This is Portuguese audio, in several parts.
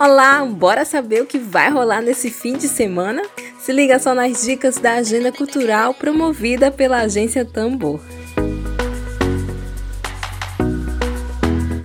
Olá, bora saber o que vai rolar nesse fim de semana? Se liga só nas dicas da agenda cultural promovida pela agência Tambor.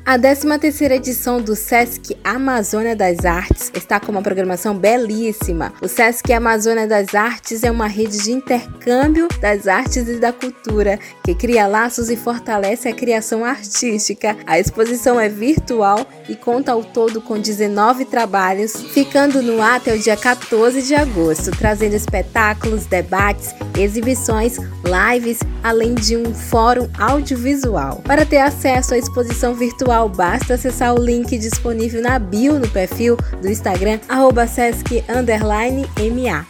A 13ª edição do Sesc Amazônia das Artes está com uma programação belíssima. O Sesc Amazônia das Artes é uma rede de intercâmbio das artes e da cultura que cria laços e fortalece a criação artística. A exposição é virtual e conta ao todo com 19 trabalhos, ficando no ar até o dia 14 de agosto, trazendo espetáculos, debates, exibições, lives, além de um fórum audiovisual. Para ter acesso à exposição virtual basta acessar o link disponível na bio no perfil do Instagram, arroba sesc__ma.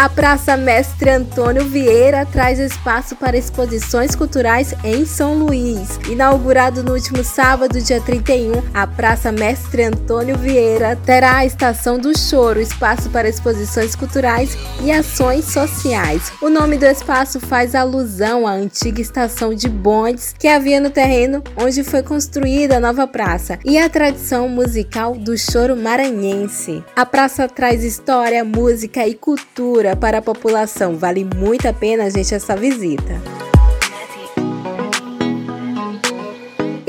A Praça Mestre Antônio Vieira traz espaço para exposições culturais em São Luís. Inaugurado no último sábado, dia 31, a Praça Mestre Antônio Vieira terá a Estação do Choro, espaço para exposições culturais e ações sociais. O nome do espaço faz alusão à antiga estação de bondes que havia no terreno onde foi construída a nova praça e a tradição musical do choro maranhense. A praça traz história, música e cultura para a população. Vale muito a pena, gente, essa visita.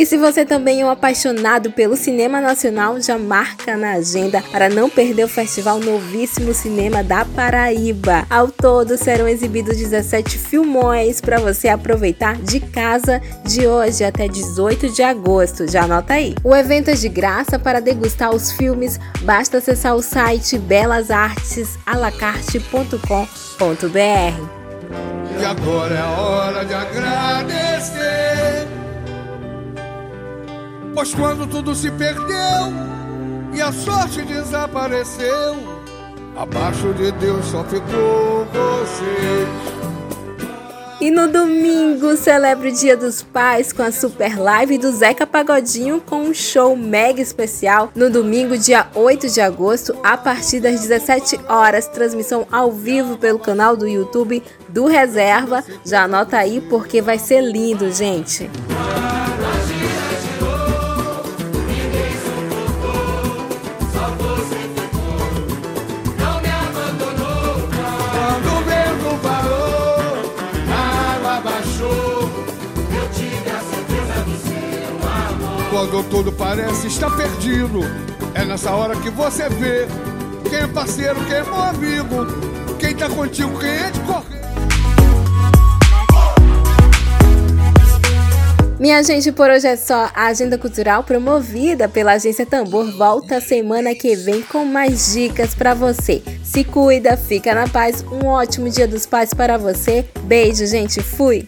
E se você também é um apaixonado pelo cinema nacional, já marca na agenda para não perder o Festival Novíssimo Cinema da Paraíba. Ao todo serão exibidos 17 filmões para você aproveitar de casa de hoje até 18 de agosto. Já anota aí. O evento é de graça para degustar os filmes, basta acessar o site belasartesalacarte.com.br. E agora é hora de agradecer. Pois quando tudo se perdeu e a sorte desapareceu, abaixo de Deus só ficou você. E no domingo celebra o Dia dos Pais com a super live do Zeca Pagodinho com um show mega especial no domingo, dia 8 de agosto, a partir das 17 horas, transmissão ao vivo pelo canal do YouTube do Reserva. Já anota aí porque vai ser lindo, gente. Quando tudo parece estar perdido, é nessa hora que você vê quem é parceiro, quem é meu amigo, quem tá contigo, quem é de correr. Minha gente, por hoje é só. A agenda cultural promovida pela agência Tambor volta semana que vem com mais dicas para você. Se cuida, fica na paz. Um ótimo Dia dos Pais para você. Beijo, gente. Fui.